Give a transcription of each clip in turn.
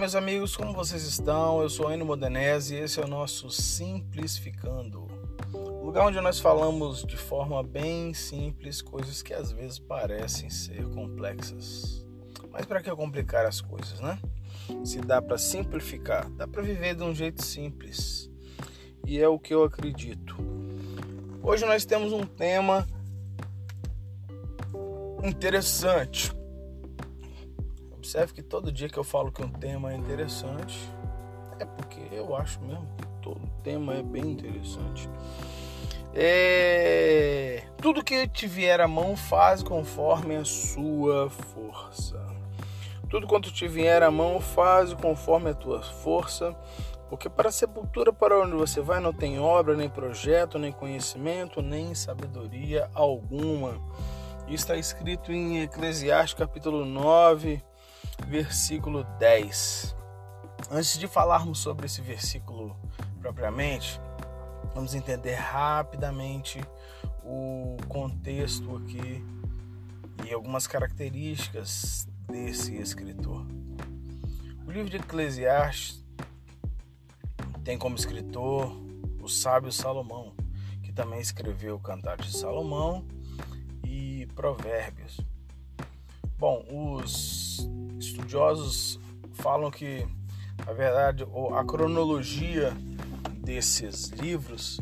meus amigos, como vocês estão? Eu sou Enio Modenese e esse é o nosso Simplificando. Lugar onde nós falamos de forma bem simples coisas que às vezes parecem ser complexas. Mas para que complicar as coisas, né? Se dá para simplificar, dá para viver de um jeito simples. E é o que eu acredito. Hoje nós temos um tema interessante Observe que todo dia que eu falo que um tema é interessante, é porque eu acho mesmo que todo tema é bem interessante. É... Tudo que te vier à mão faz conforme a sua força. Tudo quanto te vier à mão faz conforme a tua força, porque para a sepultura para onde você vai não tem obra, nem projeto, nem conhecimento, nem sabedoria alguma. Isso está escrito em Eclesiastes capítulo 9, versículo 10. Antes de falarmos sobre esse versículo propriamente, vamos entender rapidamente o contexto aqui e algumas características desse escritor. O livro de Eclesiastes tem como escritor o sábio Salomão, que também escreveu o Cantar de Salomão e Provérbios. Bom, os estudiosos falam que, na verdade, a cronologia desses livros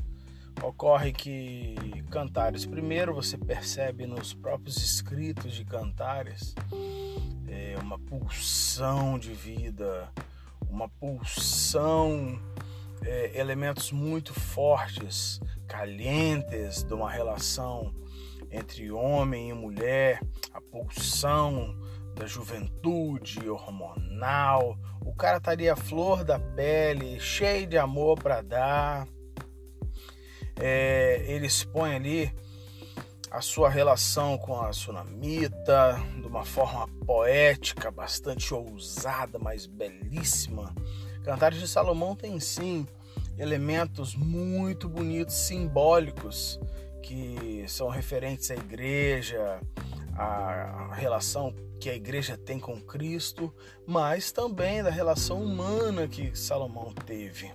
ocorre que Cantares, primeiro você percebe nos próprios escritos de Cantares é uma pulsão de vida, uma pulsão, é, elementos muito fortes, calientes de uma relação entre homem e mulher, a pulsão da juventude hormonal. O cara estaria flor da pele, cheio de amor para dar. É, ele expõe ali a sua relação com a sunamita de uma forma poética, bastante ousada, mas belíssima. Cantares de Salomão tem sim elementos muito bonitos, simbólicos, que são referentes à igreja, à relação que a igreja tem com Cristo, mas também da relação humana que Salomão teve.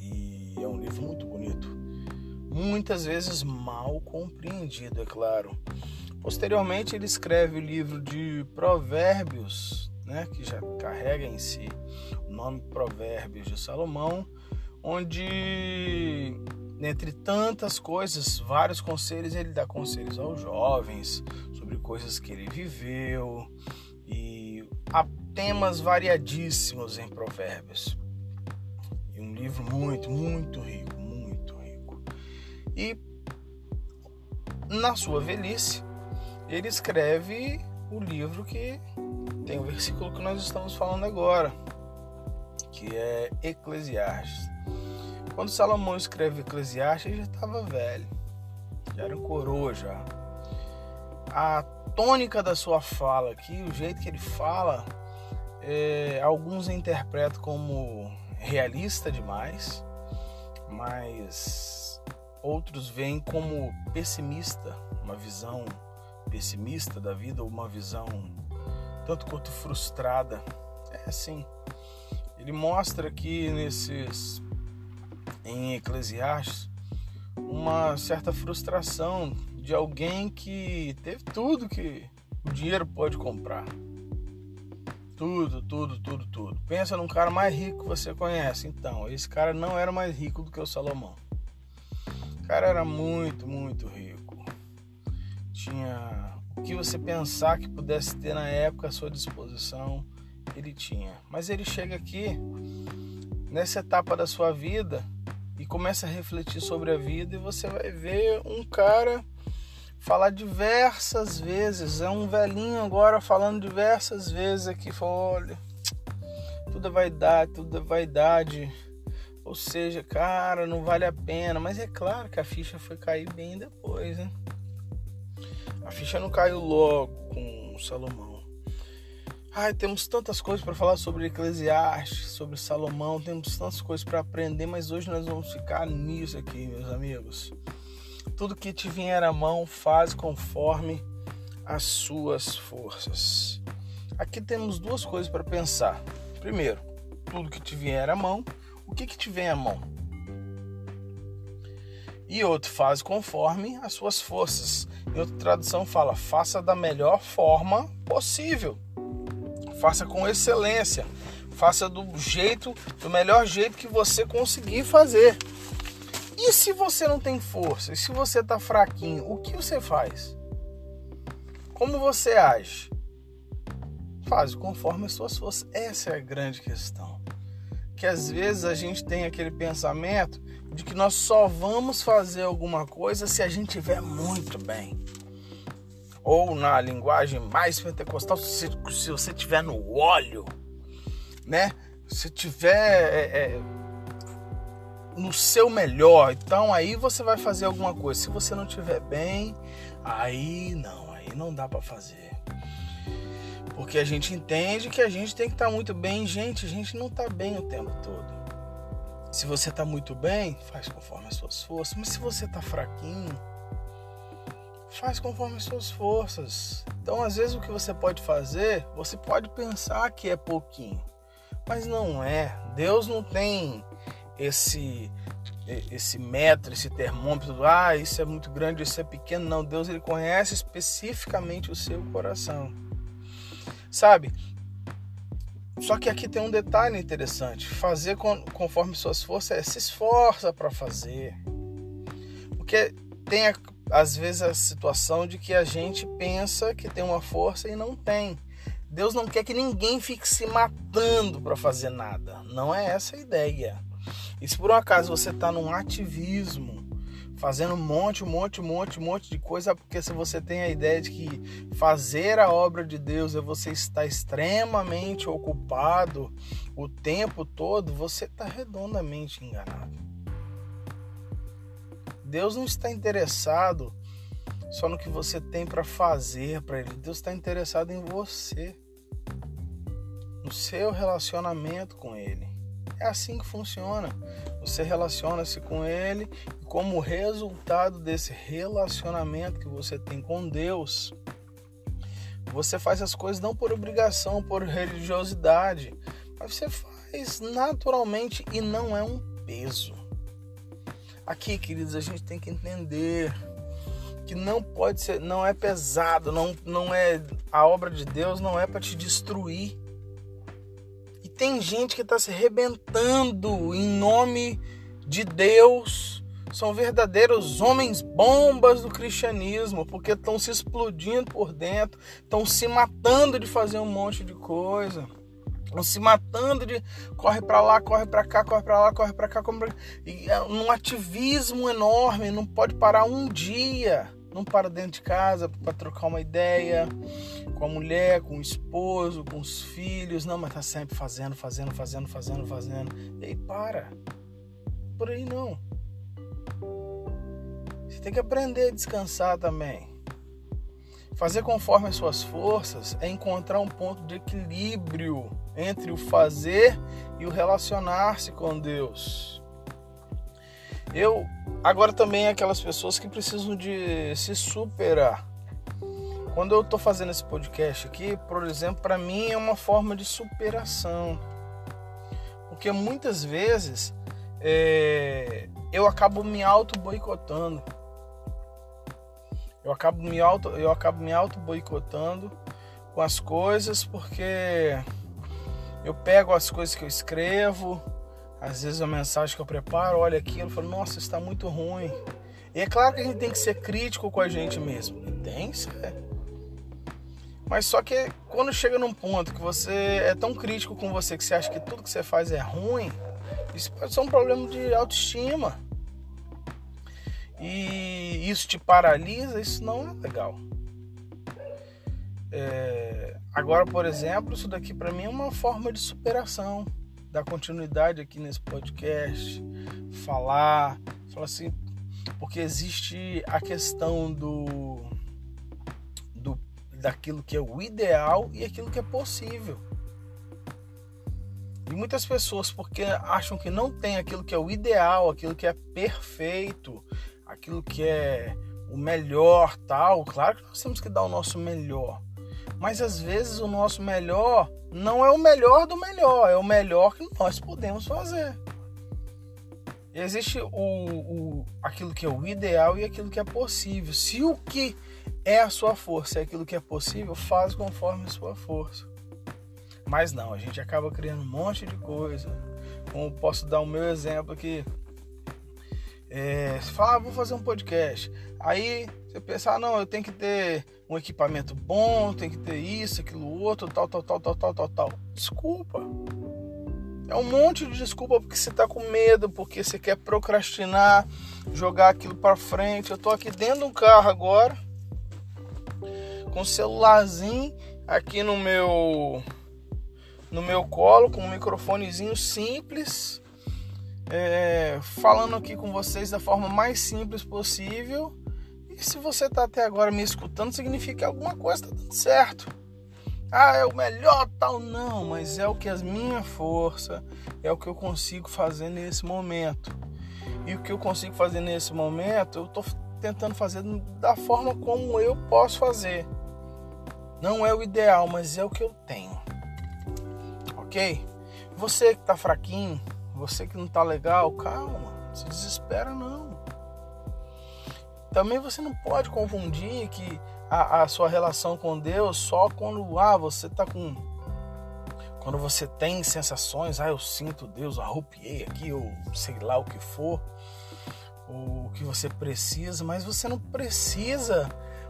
E é um livro muito bonito, muitas vezes mal compreendido, é claro. Posteriormente, ele escreve o livro de Provérbios, né, que já carrega em si o nome Provérbios de Salomão, onde, entre tantas coisas, vários conselhos, ele dá conselhos aos jovens, sobre coisas que ele viveu e há temas variadíssimos em Provérbios. E um livro muito, muito rico, muito rico. E na sua velhice, ele escreve o livro que tem o versículo que nós estamos falando agora, que é Eclesiastes. Quando Salomão escreve Eclesiastes, ele já estava velho, já era coroa já a tônica da sua fala aqui, o jeito que ele fala, é, alguns interpretam como realista demais, mas outros veem como pessimista, uma visão pessimista da vida, ou uma visão tanto quanto frustrada. É assim. Ele mostra aqui nesses em Eclesiastes uma certa frustração de alguém que teve tudo que o dinheiro pode comprar. Tudo, tudo, tudo, tudo. Pensa num cara mais rico que você conhece. Então, esse cara não era mais rico do que o Salomão. O cara era muito, muito rico. Tinha o que você pensar que pudesse ter na época à sua disposição, ele tinha. Mas ele chega aqui nessa etapa da sua vida e começa a refletir sobre a vida e você vai ver um cara falar diversas vezes. É um velhinho agora falando diversas vezes aqui. Olha, tudo é vaidade, tudo é vaidade. Ou seja, cara, não vale a pena. Mas é claro que a ficha foi cair bem depois, né? A ficha não caiu logo com Salomão. Ai, temos tantas coisas para falar sobre Eclesiastes, sobre Salomão, temos tantas coisas para aprender, mas hoje nós vamos ficar nisso aqui, meus amigos. Tudo que te vier à mão, faz conforme as suas forças. Aqui temos duas coisas para pensar. Primeiro, tudo que te vier à mão, o que, que te vem à mão? E outro, faz conforme as suas forças. Em outra tradução fala, faça da melhor forma possível. Faça com excelência. Faça do jeito, do melhor jeito que você conseguir fazer. E se você não tem força? E se você está fraquinho? O que você faz? Como você age? Faz conforme as suas forças. Essa é a grande questão. Que às vezes a gente tem aquele pensamento de que nós só vamos fazer alguma coisa se a gente estiver muito bem. Ou na linguagem mais pentecostal, se, se você estiver no óleo, né? Se tiver é, é, no seu melhor, então aí você vai fazer alguma coisa. Se você não estiver bem, aí não, aí não dá para fazer. Porque a gente entende que a gente tem que estar tá muito bem, gente, a gente não está bem o tempo todo. Se você está muito bem, faz conforme as suas forças. Mas se você está fraquinho, faz conforme as suas forças. Então, às vezes, o que você pode fazer, você pode pensar que é pouquinho, mas não é. Deus não tem esse esse metro, esse termômetro, ah, isso é muito grande, isso é pequeno. Não, Deus ele conhece especificamente o seu coração. Sabe? Só que aqui tem um detalhe interessante. Fazer conforme suas forças é se esforça para fazer. Porque tem às vezes a situação de que a gente pensa que tem uma força e não tem. Deus não quer que ninguém fique se matando para fazer nada. Não é essa a ideia. E se por um acaso você está num ativismo, fazendo um monte, um monte, um monte, um monte de coisa, porque se você tem a ideia de que fazer a obra de Deus é você estar extremamente ocupado o tempo todo, você está redondamente enganado. Deus não está interessado só no que você tem para fazer para Ele. Deus está interessado em você, no seu relacionamento com Ele. É assim que funciona. Você relaciona-se com Ele e, como resultado desse relacionamento que você tem com Deus, você faz as coisas não por obrigação, por religiosidade, mas você faz naturalmente e não é um peso. Aqui, queridos, a gente tem que entender que não pode ser, não é pesado, não, não é a obra de Deus não é para te destruir tem gente que está se rebentando em nome de Deus. São verdadeiros homens bombas do cristianismo, porque estão se explodindo por dentro, estão se matando de fazer um monte de coisa. Estão se matando de corre para lá, corre para cá, corre para lá, corre para cá, corre pra... e é um ativismo enorme, não pode parar um dia não para dentro de casa para trocar uma ideia com a mulher, com o esposo, com os filhos. Não, mas tá sempre fazendo, fazendo, fazendo, fazendo, fazendo. E aí para. Por aí não. Você tem que aprender a descansar também. Fazer conforme as suas forças é encontrar um ponto de equilíbrio entre o fazer e o relacionar-se com Deus. Eu agora também aquelas pessoas que precisam de se superar. Quando eu estou fazendo esse podcast aqui, por exemplo, para mim é uma forma de superação, porque muitas vezes é, eu acabo me auto boicotando. Eu acabo me auto, eu acabo me auto boicotando com as coisas porque eu pego as coisas que eu escrevo, às vezes a mensagem que eu preparo, olha aquilo, falo, nossa, está muito ruim. E é claro que a gente tem que ser crítico com a gente mesmo. E tem, é. Mas só que quando chega num ponto que você é tão crítico com você que você acha que tudo que você faz é ruim, isso pode ser um problema de autoestima. E isso te paralisa, isso não é legal. É... Agora, por exemplo, isso daqui para mim é uma forma de superação dar continuidade aqui nesse podcast, falar, falar assim, porque existe a questão do, do daquilo que é o ideal e aquilo que é possível. E muitas pessoas, porque acham que não tem aquilo que é o ideal, aquilo que é perfeito, aquilo que é o melhor, tal. Claro que nós temos que dar o nosso melhor. Mas às vezes o nosso melhor não é o melhor do melhor, é o melhor que nós podemos fazer. Existe o, o, aquilo que é o ideal e aquilo que é possível. Se o que é a sua força é aquilo que é possível, faz conforme a sua força. Mas não, a gente acaba criando um monte de coisa. Como posso dar o meu exemplo aqui. É, fala, ah, vou fazer um podcast. Aí você pensa, ah, não, eu tenho que ter um equipamento bom, tem que ter isso, aquilo outro, tal, tal, tal, tal, tal, tal, tal. Desculpa. É um monte de desculpa porque você tá com medo, porque você quer procrastinar, jogar aquilo para frente. Eu tô aqui dentro de um carro agora, com o celularzinho aqui no meu no meu colo, com um microfonezinho simples, é, falando aqui com vocês da forma mais simples possível e se você está até agora me escutando, significa que alguma coisa está dando certo. Ah, é o melhor tal, não, mas é o que as minha força, é o que eu consigo fazer nesse momento. E o que eu consigo fazer nesse momento, eu estou tentando fazer da forma como eu posso fazer. Não é o ideal, mas é o que eu tenho. Ok? Você que está fraquinho, você que não está legal, calma, não se desespera não. Também você não pode confundir que a, a sua relação com Deus só quando ah, você está com. Quando você tem sensações, ah, eu sinto Deus, arrupiei aqui, ou sei lá o que for, o que você precisa, mas você não precisa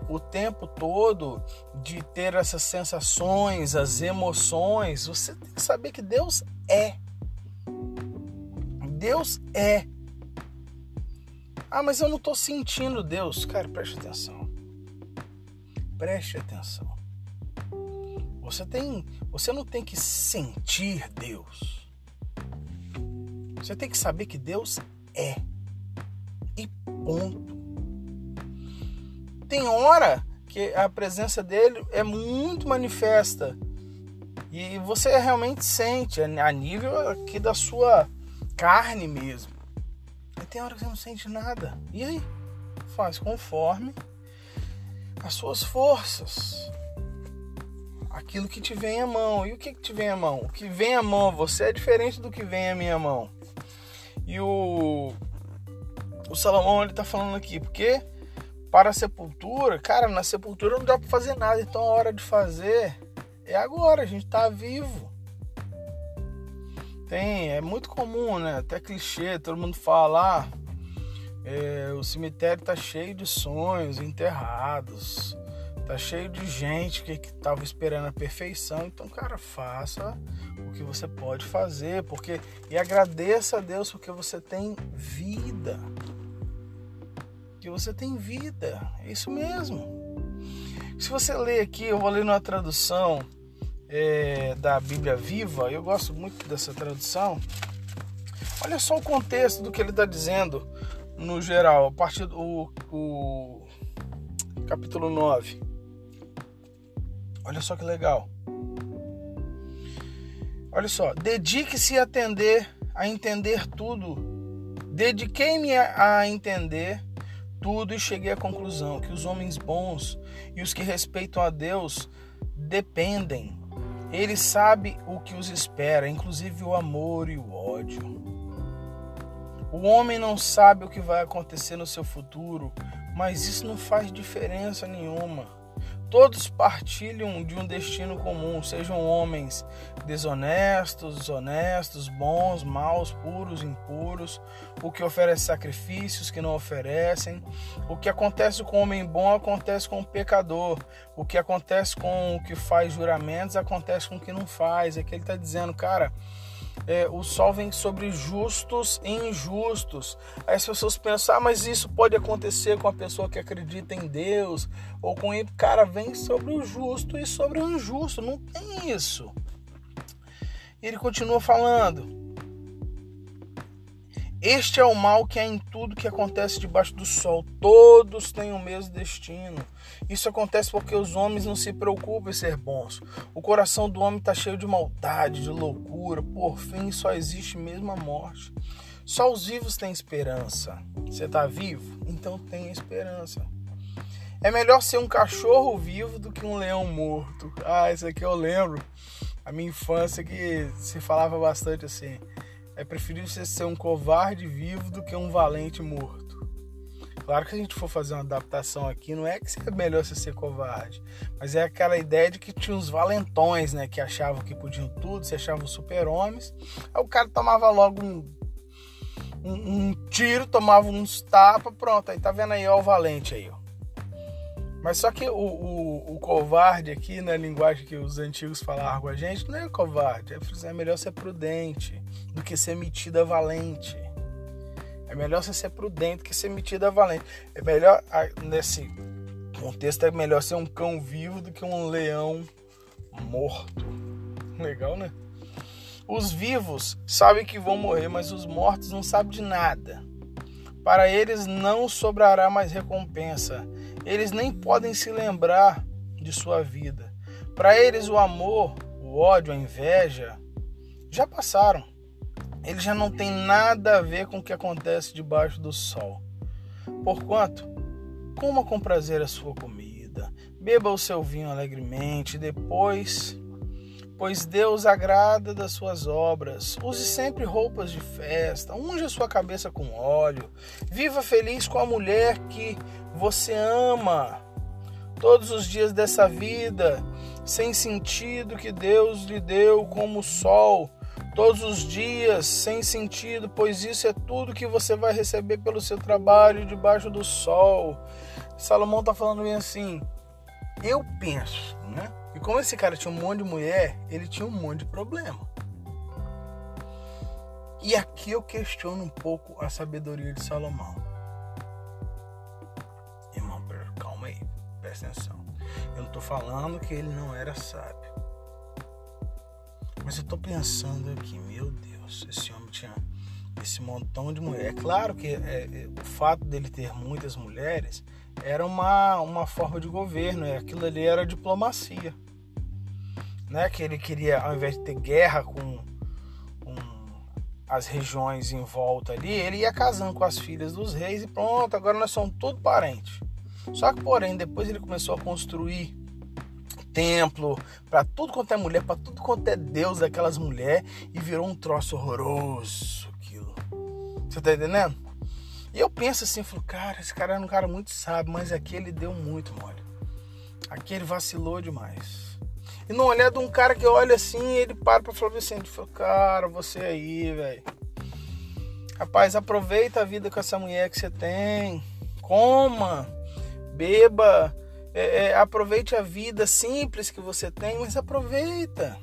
o tempo todo de ter essas sensações, as emoções. Você tem que saber que Deus é. Deus é. Ah, mas eu não estou sentindo Deus. Cara, preste atenção. Preste atenção. Você tem, você não tem que sentir Deus. Você tem que saber que Deus é. E ponto. Tem hora que a presença dele é muito manifesta. E você realmente sente a nível aqui da sua carne mesmo tem hora que você não sente nada. E aí? Faz conforme as suas forças. Aquilo que te vem à mão. E o que, que te vem à mão? O que vem à mão você é diferente do que vem à minha mão. E o, o Salomão ele tá falando aqui, porque para a sepultura, cara, na sepultura não dá para fazer nada, então a hora de fazer é agora, a gente tá vivo. Tem, é muito comum, né? Até clichê, todo mundo fala, ah, é, o cemitério tá cheio de sonhos enterrados, tá cheio de gente que, que tava esperando a perfeição. Então, cara, faça o que você pode fazer, porque e agradeça a Deus porque você tem vida. Que você tem vida, é isso mesmo. Se você ler aqui, eu vou ler numa tradução é, da Bíblia Viva, eu gosto muito dessa tradução. Olha só o contexto do que ele está dizendo no geral, a partir do o, capítulo 9. Olha só que legal. Olha só, dedique-se a atender, a entender tudo. Dediquei-me a entender tudo e cheguei à conclusão que os homens bons e os que respeitam a Deus dependem ele sabe o que os espera, inclusive o amor e o ódio. O homem não sabe o que vai acontecer no seu futuro, mas isso não faz diferença nenhuma. Todos partilham de um destino comum, sejam homens desonestos, honestos, bons, maus, puros, impuros, o que oferece sacrifícios que não oferecem. O que acontece com o homem bom acontece com o pecador. O que acontece com o que faz juramentos acontece com o que não faz. É que ele está dizendo, cara é, o sol vem sobre justos e injustos. Aí as pessoas pensam, ah, mas isso pode acontecer com a pessoa que acredita em Deus, ou com ele, cara, vem sobre o justo e sobre o injusto. Não tem isso. E ele continua falando. Este é o mal que há em tudo que acontece debaixo do sol. Todos têm o mesmo destino. Isso acontece porque os homens não se preocupam em ser bons. O coração do homem está cheio de maldade, de loucura. Por fim, só existe mesmo a morte. Só os vivos têm esperança. Você está vivo? Então tem esperança. É melhor ser um cachorro vivo do que um leão morto. Ah, isso aqui eu lembro. A minha infância que se falava bastante assim. É preferível você ser um covarde vivo do que um valente morto. Claro que a gente for fazer uma adaptação aqui, não é que é melhor você ser covarde, mas é aquela ideia de que tinha uns valentões, né, que achavam que podiam tudo, se achavam super-homens. Aí o cara tomava logo um, um, um tiro, tomava uns tapas, pronto. Aí tá vendo aí, ó, o valente aí, ó. Mas só que o, o, o, covarde aqui, na linguagem que os antigos falavam com a gente, não é covarde. É, é melhor ser prudente do que ser metida valente. É melhor você ser prudente que ser metida valente. É melhor, nesse contexto, é melhor ser um cão vivo do que um leão morto. Legal, né? Os vivos sabem que vão morrer, mas os mortos não sabem de nada. Para eles não sobrará mais recompensa. Eles nem podem se lembrar de sua vida. Para eles, o amor, o ódio, a inveja já passaram ele já não tem nada a ver com o que acontece debaixo do sol. Porquanto, coma com prazer a sua comida, beba o seu vinho alegremente, depois, pois Deus agrada das suas obras. Use sempre roupas de festa, unge a sua cabeça com óleo, viva feliz com a mulher que você ama. Todos os dias dessa vida, sem sentido que Deus lhe deu como o sol todos os dias, sem sentido, pois isso é tudo que você vai receber pelo seu trabalho debaixo do sol. Salomão está falando bem assim. Eu penso? E como esse cara tinha um monte de mulher, ele tinha um monte de problema. E aqui eu questiono um pouco a sabedoria de Salomão. Irmão, calma aí, presta atenção. Eu não estou falando que ele não era sábio. Mas eu tô pensando aqui, meu Deus, esse homem tinha esse montão de mulheres. É claro que é, é, o fato dele ter muitas mulheres era uma, uma forma de governo, é, aquilo ali era diplomacia. Né? Que ele queria, ao invés de ter guerra com, com as regiões em volta ali, ele ia casando com as filhas dos reis e pronto, agora nós somos tudo parentes. Só que, porém, depois ele começou a construir templo, para tudo quanto é mulher, para tudo quanto é Deus daquelas mulheres e virou um troço horroroso aquilo. Você tá entendendo? E eu penso assim, falo, cara, esse cara era um cara muito sábio, mas aqui ele deu muito mole. Aqui ele vacilou demais. E no olhar de um cara que olha assim, ele para pra falar assim, ele fala, cara, você aí, velho. Rapaz, aproveita a vida com essa mulher que você tem. Coma, beba, é, é, aproveite a vida simples que você tem, mas aproveita.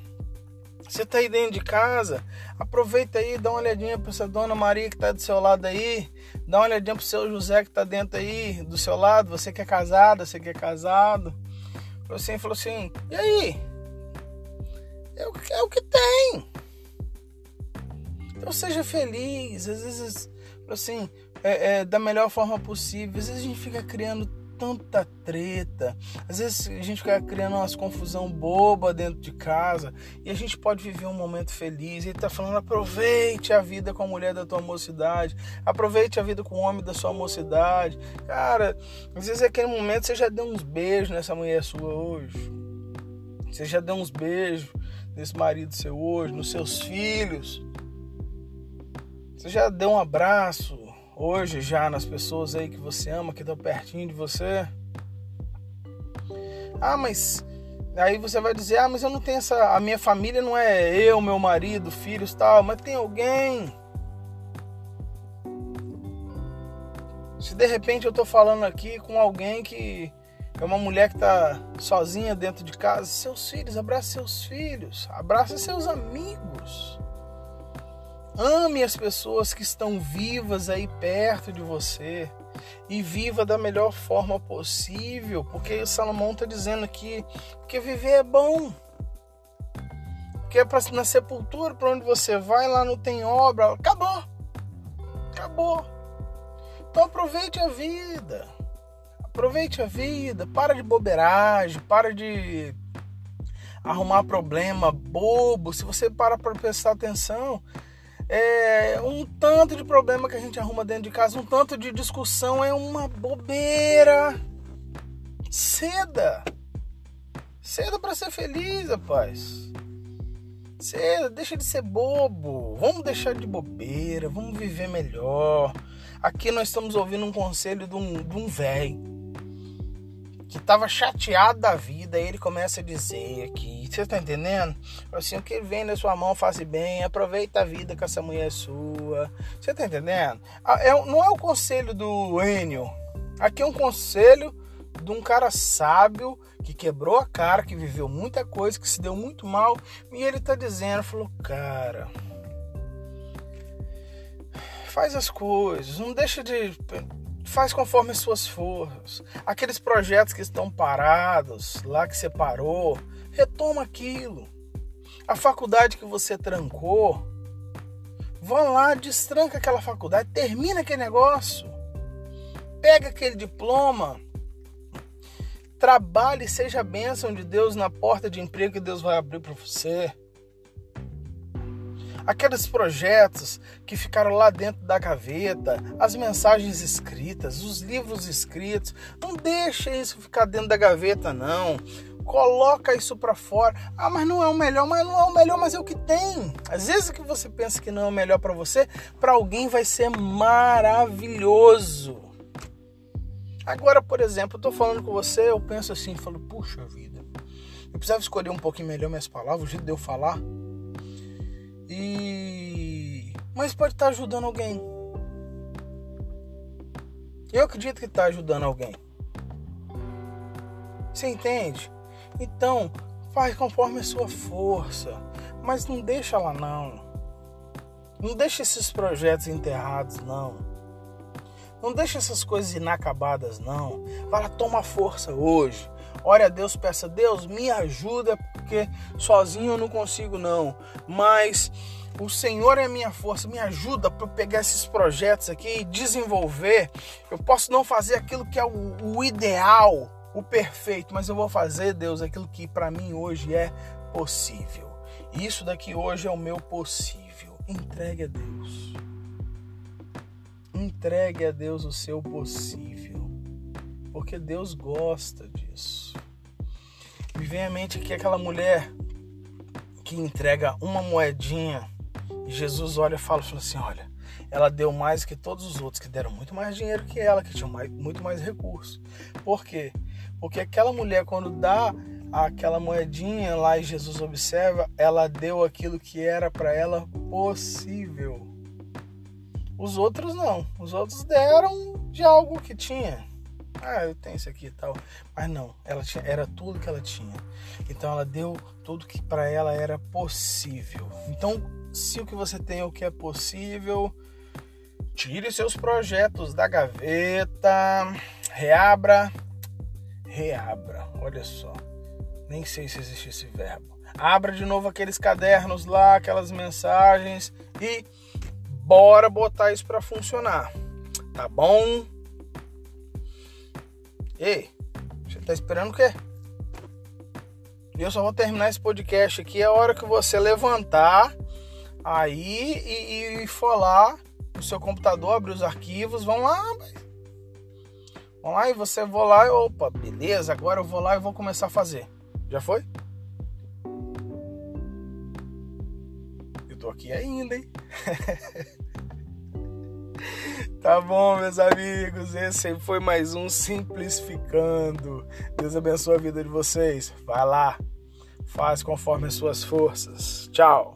Você está aí dentro de casa, aproveita aí, dá uma olhadinha para essa dona Maria que está do seu lado aí, dá uma olhadinha para o seu José que está dentro aí, do seu lado, você que é casada, você que é casado. Você falou assim, e aí? É o, é o que tem. Então seja feliz, às vezes, assim, é, é, da melhor forma possível. Às vezes a gente fica criando tanta treta. Às vezes a gente fica criando umas confusão boba dentro de casa e a gente pode viver um momento feliz. Ele tá falando: aproveite a vida com a mulher da tua mocidade, aproveite a vida com o homem da sua mocidade. Cara, às vezes aquele momento você já deu uns beijos nessa mulher sua hoje. Você já deu uns beijos nesse marido seu hoje, nos seus filhos. Você já deu um abraço, hoje já nas pessoas aí que você ama, que estão pertinho de você. Ah, mas aí você vai dizer: "Ah, mas eu não tenho essa, a minha família não é eu, meu marido, filhos, tal, mas tem alguém". Se de repente eu tô falando aqui com alguém que é uma mulher que tá sozinha dentro de casa, seus filhos, abraça seus filhos, abraça seus amigos. Ame as pessoas que estão vivas aí perto de você e viva da melhor forma possível, porque o Salomão está dizendo aqui que viver é bom. Que é para na sepultura, para onde você vai, lá não tem obra, acabou. Acabou. Então aproveite a vida. Aproveite a vida, para de bobeiragem, para de arrumar problema bobo. Se você para para prestar atenção, é, um tanto de problema que a gente arruma dentro de casa, um tanto de discussão é uma bobeira. Ceda. Ceda para ser feliz, rapaz. Ceda, deixa de ser bobo. Vamos deixar de bobeira, vamos viver melhor. Aqui nós estamos ouvindo um conselho de um, de um velho que estava chateado da vida, ele começa a dizer aqui, você está entendendo? Assim, o que vem na sua mão, faça bem, aproveita a vida que essa mulher é sua. Você está entendendo? É, não é o conselho do Enio. Aqui é um conselho de um cara sábio que quebrou a cara, que viveu muita coisa, que se deu muito mal, e ele está dizendo, falou, cara, faz as coisas, não deixa de faz conforme as suas forças. Aqueles projetos que estão parados, lá que você parou, retoma aquilo. A faculdade que você trancou, vá lá, destranca aquela faculdade, termina aquele negócio. Pega aquele diploma, trabalhe, seja bênção de Deus na porta de emprego que Deus vai abrir para você aqueles projetos que ficaram lá dentro da gaveta, as mensagens escritas, os livros escritos. Não deixa isso ficar dentro da gaveta, não. Coloca isso para fora. Ah, mas não é o melhor, mas não é o melhor, mas é o que tem. Às vezes que você pensa que não é o melhor para você, para alguém vai ser maravilhoso. Agora, por exemplo, eu tô falando com você, eu penso assim, falo, puxa vida, eu precisava escolher um pouquinho melhor minhas palavras, o jeito de eu falar. E mas pode estar ajudando alguém. Eu acredito que está ajudando alguém. Você entende? Então, faz conforme a sua força, mas não deixa lá não. Não deixa esses projetos enterrados não. Não deixa essas coisas inacabadas não. Fala, toma força hoje. Ore a Deus, peça, Deus, me ajuda, porque sozinho eu não consigo não. Mas o Senhor é a minha força, me ajuda para pegar esses projetos aqui e desenvolver. Eu posso não fazer aquilo que é o, o ideal, o perfeito, mas eu vou fazer, Deus, aquilo que para mim hoje é possível. Isso daqui hoje é o meu possível. Entregue a Deus. Entregue a Deus o seu possível. Porque Deus gosta disso. Me vem à mente aqui aquela mulher que entrega uma moedinha Jesus olha e fala, fala assim: olha, ela deu mais que todos os outros que deram muito mais dinheiro que ela, que tinham mais, muito mais recursos. Por quê? Porque aquela mulher, quando dá aquela moedinha lá e Jesus observa, ela deu aquilo que era para ela possível. Os outros não. Os outros deram de algo que tinha. Ah, eu tenho isso aqui e tal. Mas não, ela tinha, era tudo que ela tinha. Então ela deu tudo que para ela era possível. Então se o que você tem é o que é possível, tire seus projetos da gaveta, reabra, reabra. Olha só, nem sei se existe esse verbo. Abra de novo aqueles cadernos lá, aquelas mensagens e bora botar isso para funcionar. Tá bom? Ei, você tá esperando o quê? Eu só vou terminar esse podcast aqui a hora que você levantar aí e, e for lá no seu computador, abrir os arquivos, vão lá, vão lá e você vou lá e opa, beleza, agora eu vou lá e vou começar a fazer. Já foi? Eu tô aqui ainda, hein? Tá bom, meus amigos. Esse foi mais um Simplificando. Deus abençoe a vida de vocês. Vai lá. Faz conforme as suas forças. Tchau.